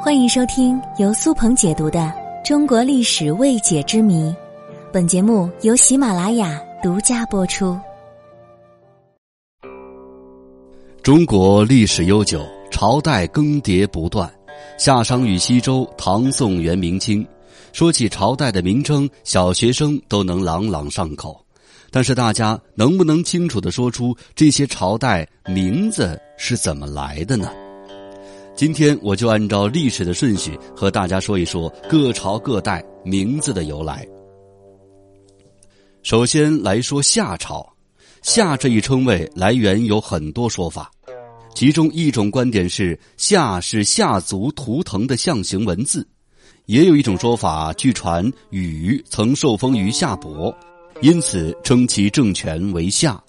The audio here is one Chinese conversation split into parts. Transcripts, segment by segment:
欢迎收听由苏鹏解读的《中国历史未解之谜》，本节目由喜马拉雅独家播出。中国历史悠久，朝代更迭不断，夏商与西周，唐宋元明清。说起朝代的名称，小学生都能朗朗上口。但是大家能不能清楚的说出这些朝代名字是怎么来的呢？今天我就按照历史的顺序和大家说一说各朝各代名字的由来。首先来说夏朝，夏这一称谓来源有很多说法，其中一种观点是夏是夏族图腾的象形文字，也有一种说法，据传禹曾受封于夏伯。因此称其政权为夏。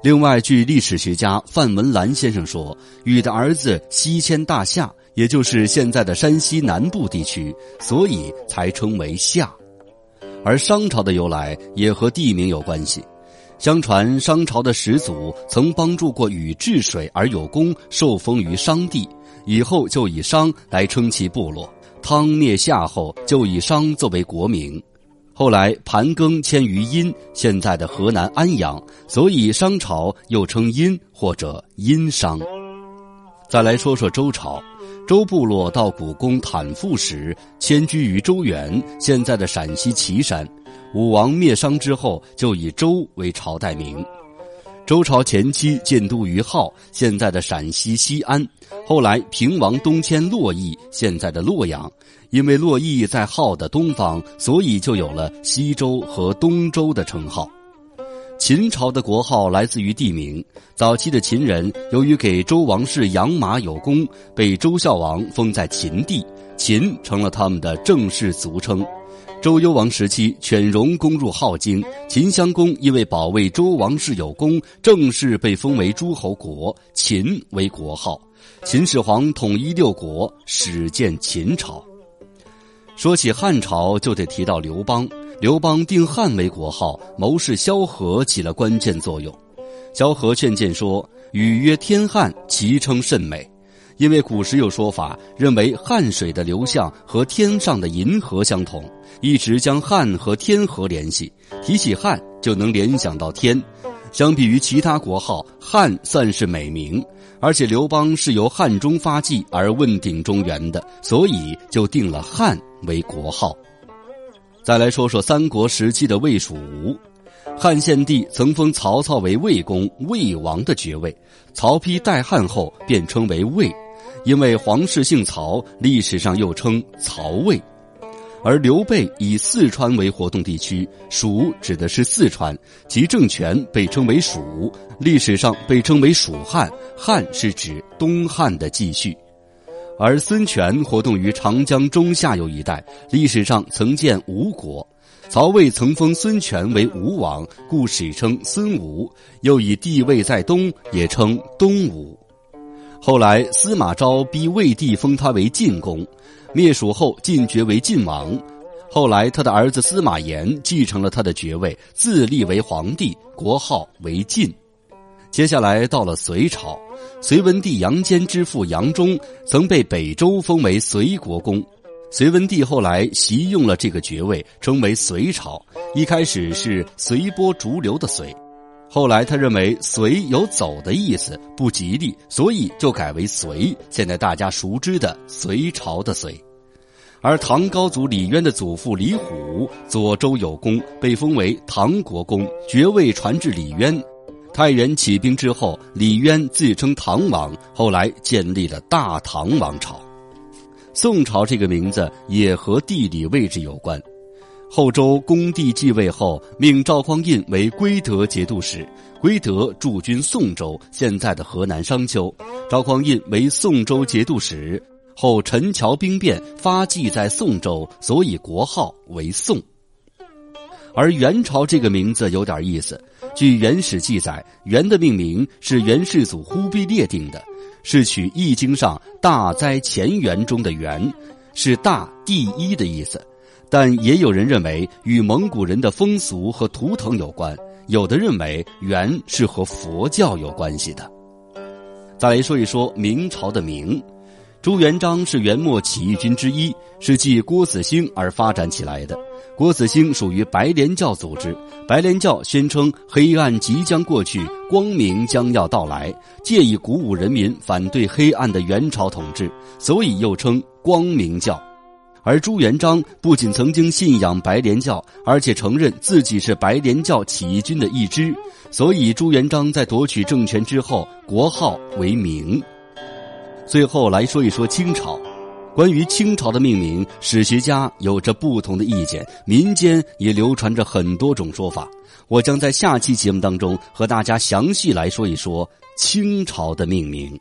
另外，据历史学家范文澜先生说，禹的儿子西迁大夏，也就是现在的山西南部地区，所以才称为夏。而商朝的由来也和地名有关系。相传商朝的始祖曾帮助过禹治水而有功，受封于商地，以后就以商来称其部落。汤灭夏后，就以商作为国名。后来盘庚迁于殷，现在的河南安阳，所以商朝又称殷或者殷商。再来说说周朝，周部落到古宫坦腹时，迁居于周原，现在的陕西岐山。武王灭商之后，就以周为朝代名。周朝前期建都于镐，现在的陕西西安。后来平王东迁洛邑，现在的洛阳。因为洛邑在号的东方，所以就有了西周和东周的称号。秦朝的国号来自于地名。早期的秦人由于给周王室养马有功，被周孝王封在秦地，秦成了他们的正式族称。周幽王时期，犬戎攻入镐京，秦襄公因为保卫周王室有功，正式被封为诸侯国，秦为国号。秦始皇统一六国，始建秦朝。说起汉朝，就得提到刘邦。刘邦定汉为国号，谋士萧何起了关键作用。萧何劝谏说：“禹曰天汉，其称甚美。”因为古时有说法，认为汉水的流向和天上的银河相同，一直将汉和天河联系。提起汉，就能联想到天。相比于其他国号，汉算是美名。而且刘邦是由汉中发迹而问鼎中原的，所以就定了汉为国号。再来说说三国时期的魏蜀吴，汉献帝曾封曹操为魏公、魏王的爵位，曹丕代汉后便称为魏，因为皇室姓曹，历史上又称曹魏。而刘备以四川为活动地区，蜀指的是四川，其政权被称为蜀，历史上被称为蜀汉，汉是指东汉的继续。而孙权活动于长江中下游一带，历史上曾建吴国，曹魏曾封孙权为吴王，故史称孙吴，又以地位在东，也称东吴。后来司马昭逼魏帝封他为晋公。灭蜀后晋爵为晋王，后来他的儿子司马炎继承了他的爵位，自立为皇帝，国号为晋。接下来到了隋朝，隋文帝杨坚之父杨忠曾被北周封为隋国公，隋文帝后来袭用了这个爵位，称为隋朝。一开始是随波逐流的隋，后来他认为隋有走的意思，不吉利，所以就改为隋。现在大家熟知的隋朝的隋。而唐高祖李渊的祖父李虎左周有功，被封为唐国公，爵位传至李渊。太原起兵之后，李渊自称唐王，后来建立了大唐王朝。宋朝这个名字也和地理位置有关。后周恭帝继位后，命赵匡胤为归德节度使，归德驻军宋州，现在的河南商丘。赵匡胤为宋州节度使。后陈桥兵变发迹在宋州，所以国号为宋。而元朝这个名字有点意思，据《元史》记载，元的命名是元世祖忽必烈定的，是取《易经》上“大灾前元”中的“元”，是大第一的意思。但也有人认为与蒙古人的风俗和图腾有关，有的认为元是和佛教有关系的。再来说一说明朝的明。朱元璋是元末起义军之一，是继郭子兴而发展起来的。郭子兴属于白莲教组织，白莲教宣称黑暗即将过去，光明将要到来，借以鼓舞人民反对黑暗的元朝统治，所以又称光明教。而朱元璋不仅曾经信仰白莲教，而且承认自己是白莲教起义军的一支，所以朱元璋在夺取政权之后，国号为明。最后来说一说清朝，关于清朝的命名，史学家有着不同的意见，民间也流传着很多种说法。我将在下期节目当中和大家详细来说一说清朝的命名。